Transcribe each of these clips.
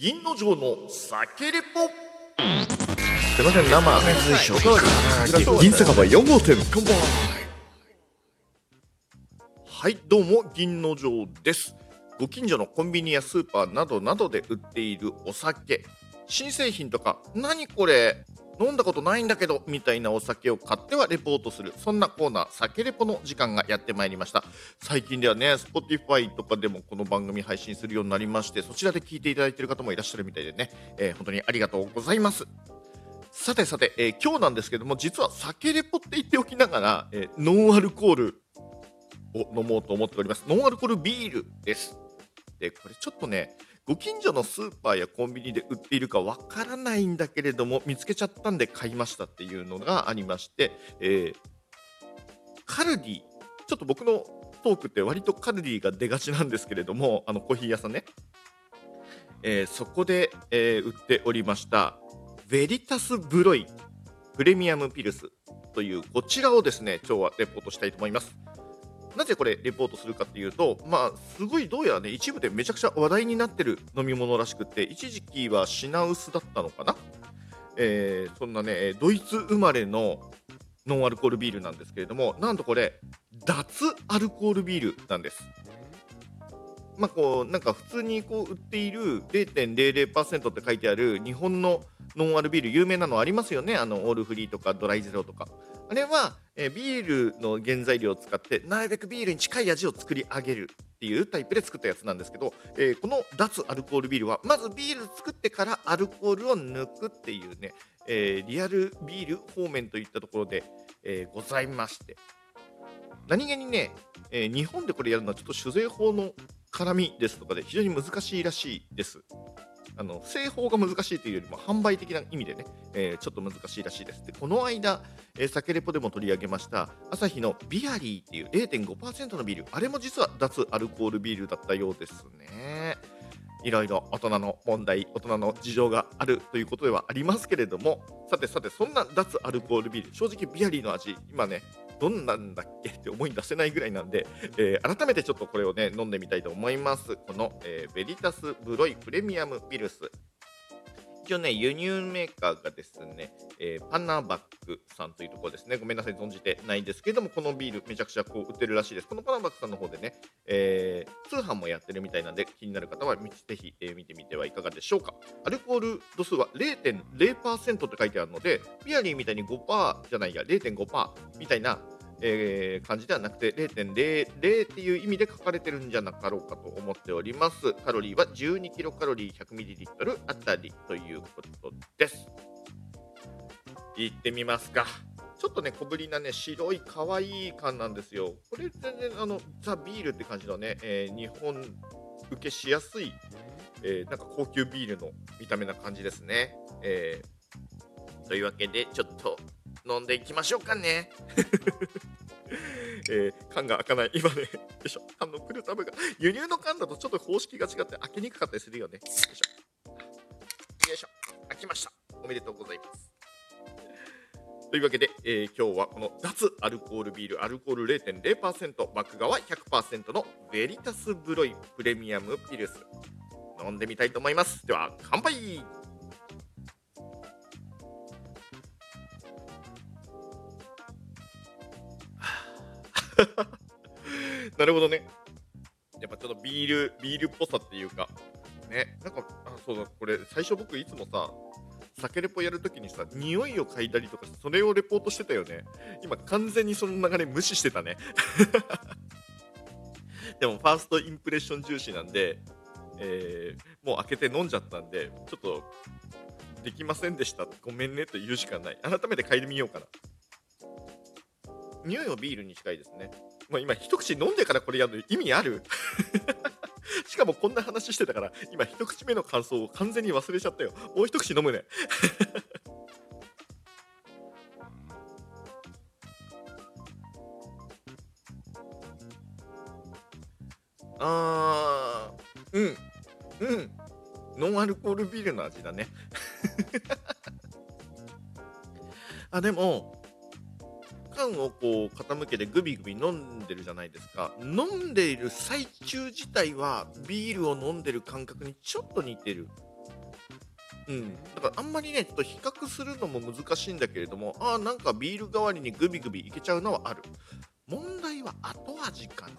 銀の城の酒レポすいません生おかわり。銀酒場4号店。はいどうも銀の城です。ご近所のコンビニやスーパーなどなどで売っているお酒。新製品とか何これ？飲んだことないんだけどみたいなお酒を買ってはレポートする。そんなコーナー酒レポの時間がやってまいりました。最近ではね Spotify とかでもこの番組配信するようになりましてそちらで聞いていただいている方もいらっしゃるみたいでね、えー、本当にありがとうございます。さてさて、えー、今日なんですけども実は酒レポって言っておきながら、えー、ノンアルコールを飲もうと思っております。ノンアルコールビールです。でこれちょっとねご近所のスーパーやコンビニで売っているかわからないんだけれども見つけちゃったんで買いましたっていうのがありまして、えー、カルディちょっと僕のトークって割とカルディが出がちなんですけれどもあのコーヒー屋さんね、えー、そこで、えー、売っておりましたベリタスブロイプレミアムピルスというこちらをですね今日はレポートしたいと思います。なぜこれレポートするかっていうと、まあ、すごいどうやらね、一部でめちゃくちゃ話題になってる飲み物らしくて、一時期は品薄だったのかな？えー、そんなね、ドイツ生まれのノンアルコールビールなんですけれども、なんとこれ、脱アルコールビールなんです。まあ、こうなんか普通にこう売っている0.00%って書いてある日本のノンアルビール有名なのありますよね？あのオールフリーとかドライゼロとかあれは、え、ビールの原材料を使ってなるべくビールに近い味を作り上げるっていうタイプで作ったやつなんですけど、えー、この脱アルコールビールはまずビール作ってからアルコールを抜くっていうね、えー、リアルビール方面といったところで、えございまして何気にね、え日本でこれやるのはちょっと酒税法の絡みですとかで非常に難しいらしいです。あの製法が難しいというよりも販売的な意味でね、えー、ちょっと難しいらしいです。でこの間、えー、酒レポでも取り上げましたアサヒのビアリーっていう0.5%のビールあれも実は脱アルコールビールだったようですね。いろいろ大人の問題、大人の事情があるということではありますけれども、さてさて、そんな脱アルコールビール、正直ビアリーの味、今ね、どんなんだっけって思い出せないぐらいなんで、えー、改めてちょっとこれをね飲んでみたいと思います。この、えー、ベリタスブロイプレミアムウィルス一応ね、輸入メーカーがですね、えー、パナバックさんというところですね。ごめんなさい、存じてないんですけども、このビールめちゃくちゃこう売ってるらしいです。このパナバックさんの方でね、えー、通販もやってるみたいなんで、気になる方はぜひ、えー、見てみてはいかがでしょうか。アルコール度数は0.0%って書いてあるので、ビアリーみたいに5%じゃないや、0.5%みたいなえー、感じではなくて0.00っていう意味で書かれてるんじゃなかろうかと思っております。カロリーは12キロカロリー 100ml あたりということです。いってみますか。ちょっとね、小ぶりなね、白い可愛い缶なんですよ。これ全然あのザ・ビールって感じのね、えー、日本受けしやすい、えー、なんか高級ビールの見た目な感じですね。えー、というわけで、ちょっと飲んでいきましょうかね。えー、缶が開かない。今ね、よいしょ、缶のプルタブが、輸入の缶だとちょっと方式が違って開けにくかったりするよね。よいしょ。よいしょ。開きました。おめでとうございます。というわけで、えー、今日はこの脱アルコールビール、アルコール0.0%、バック側100%のベリタスブロイプレミアムピルス。飲んでみたいと思います。では、乾杯なるほどね。やっぱちょっとビール、ビールっぽさっていうか、ね、なんか、あ、そうだ、これ、最初僕いつもさ、酒レポやるときにさ、匂いを嗅いだりとかして、それをレポートしてたよね。今、完全にその流れ無視してたね。でも、ファーストインプレッション重視なんで、えー、もう開けて飲んじゃったんで、ちょっと、できませんでした。ごめんねと言うしかない。改めて嗅いでみようかな。匂いはビールに近いですね。まあ、今、一口飲んでからこれやるの意味ある？しかもこんな話してたから、今一口目の感想を完全に忘れちゃったよ。もう一口飲むね。あー、うん、うん。ノンアルコールビールの味だね。あ、でも、缶をこう傾けてグビグビ飲んでるじゃないですか。飲んでいる最中自体はビールを飲んでる感覚にちょっと似てる。うん、だからあんまりねちょっと比較するのも難しいんだけれどもあーなんかビール代わりにグビグビいけちゃうのはある。問題は後味かな。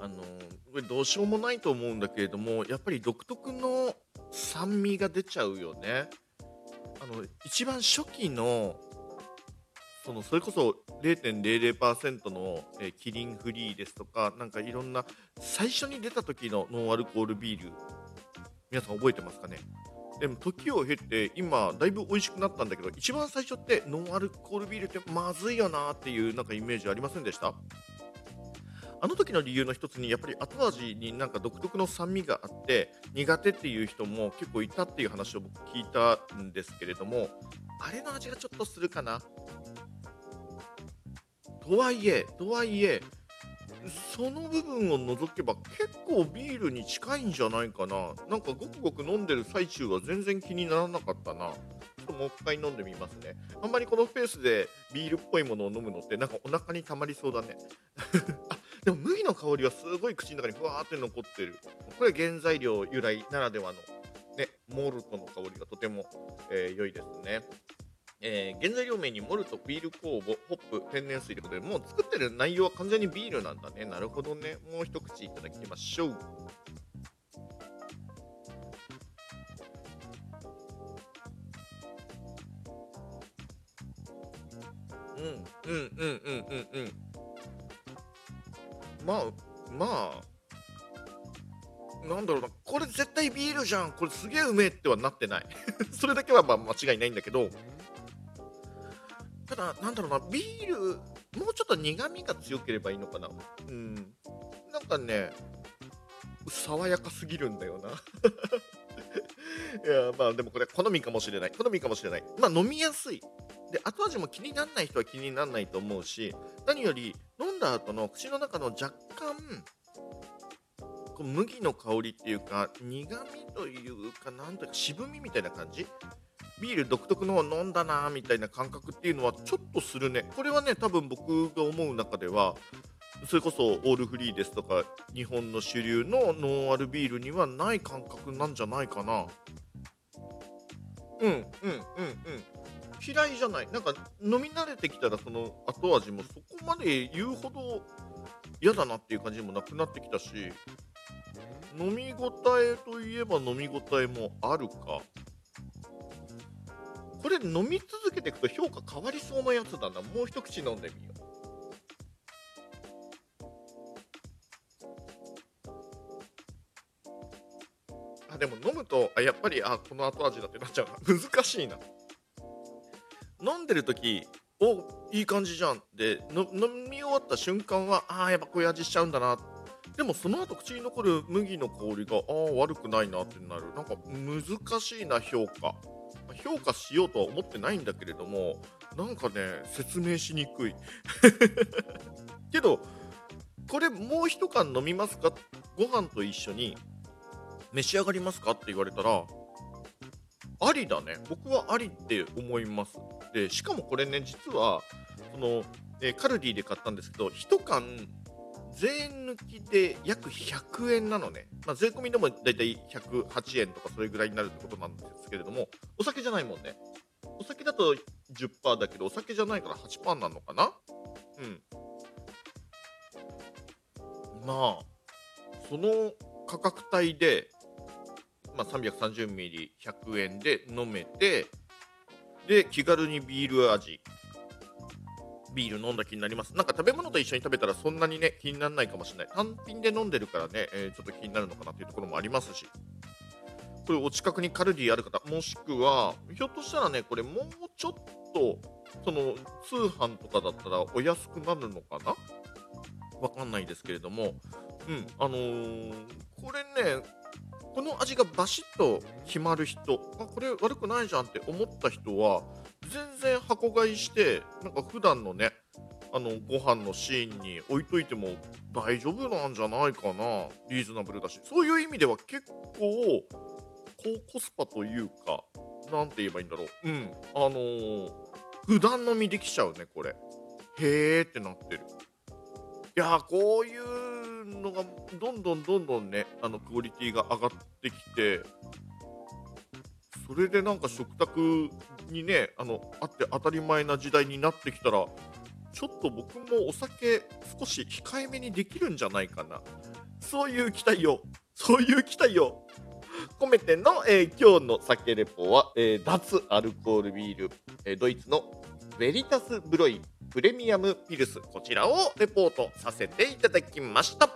あのこれどうしようもないと思うんだけれどもやっぱり独特の酸味が出ちゃうよね。あの一番初期のそのそれこそ0.00%の、えキリンフリーですとかなんかいろんな最初に出た時のノンアルコールビール皆さん覚えてますかね？でも時を経て今だいぶ美味しくなったんだけど一番最初ってノンアルコールビールってまずいよなっていうなんかイメージありませんでした？あの時の理由の一つにやっぱり後味になんか独特の酸味があって苦手っていう人も結構いたっていう話を僕聞いたんですけれどもあれの味がちょっとするかな？とはいえとはいえその部分を除けば結構ビールに近いんじゃないかな。なんかごくごく飲んでる最中は全然気にならなかったな。ちょっともう一回飲んでみますね。あんまりこのペースでビールっぽいものを飲むのってなんかお腹にたまりそうだね。あでも麦の香りはすごい口の中にふわーって残ってる。これ原材料由来ならではのねモルトの香りがとても、えー良いですね。えー原材料名にモルト、ビール酵母、ホップ、天然水ということで、もう作ってる内容は完全にビールなんだね。なるほどね。もう一口いただきましょう。うん、うん、うん、うん、うん、うん。まあ、まあ、なんだろうな、これ絶対ビールじゃん、これすげえうめえってはなってない。それだけはまあ間違いないんだけど、ただ、なんだろうな、ビール、もうちょっと苦味が強ければいいのかな。うん。なんかね、爽やかすぎるんだよな。いや、まあでもこれ好みかもしれない。好みかもしれない。まあ飲みやすい。で、後味も気にならない人は気にならないと思うし、何より飲んだ後の口の中の若干、こう麦の香りっていうか、苦味というか、なんというか渋みみたいな感じビール独特の飲んだなみたいな感覚っていうのはちょっとするね。これはね、多分僕が思う中では、それこそオールフリーですとか、日本の主流のノンアルビールにはない感覚なんじゃないかな。うん、うん、うん、うん。嫌いじゃない。なんか飲み慣れてきたらその後味もそこまで言うほど嫌だなっていう感じもなくなってきたし、飲み応えといえば飲み応えもあるか。これ飲み続けていくと評価変わりそうなやつだな。もう一口飲んでみよう。あ、でも飲むと、あ、やっぱり、あ、この後味だってなっちゃうな。難しいな。飲んでる時おいい感じじゃんっての飲み終わった瞬間はあやっぱこういう味しちゃうんだなでもその後口に残る麦の香りがあ悪くないなってなるなんか難しいな評価評価しようとは思ってないんだけれどもなんかね説明しにくい。けどこれもう一缶飲みますか？ご飯と一緒に召し上がりますか？って言われたらありだね。僕はありって思います。でしかもこれね実はその、えカルディで買ったんですけど1缶税抜きで約100円なのね、まあ、税込みでもだいたい108円とかそれぐらいになるってことなんですけれどもお酒じゃないもんね。お酒だと10%だけどお酒じゃないから8%なのかな？うん。まあその価格帯でまあ、330ミリ100円で飲めてで気軽にビール味。ビール飲んだ気になります。なんか食べ物と一緒に食べたらそんなにね気にならないかもしれない。単品で飲んでるからね、えーちょっと気になるのかなっていうところもありますし。これお近くにカルディある方もしくはひょっとしたらねこれもうちょっとその通販とかだったらお安くなるのかな？わかんないですけれども。うんあのーこれねこの味がバシッと決まる人あこれ悪くないじゃんって思った人は全然箱買いしてなんか普段のねあのご飯のシーンに置いといても大丈夫なんじゃないかな。リーズナブルだし。そういう意味では結構高コスパというかなんて言えばいいんだろう。うん。あのー普段飲みできちゃうねこれ。へーってなってる。いやこういうのがどんどんどんどんねあのクオリティが上がってきてそれでなんか食卓にねあのあって当たり前な時代になってきたらちょっと僕もお酒少し控えめにできるんじゃないかな。そういう期待をそういう期待を込めての、えー今日の酒レポは、えー脱アルコールビール、えードイツのベリタスブロイプレミアムピルス。こちらをレポートさせていただきました。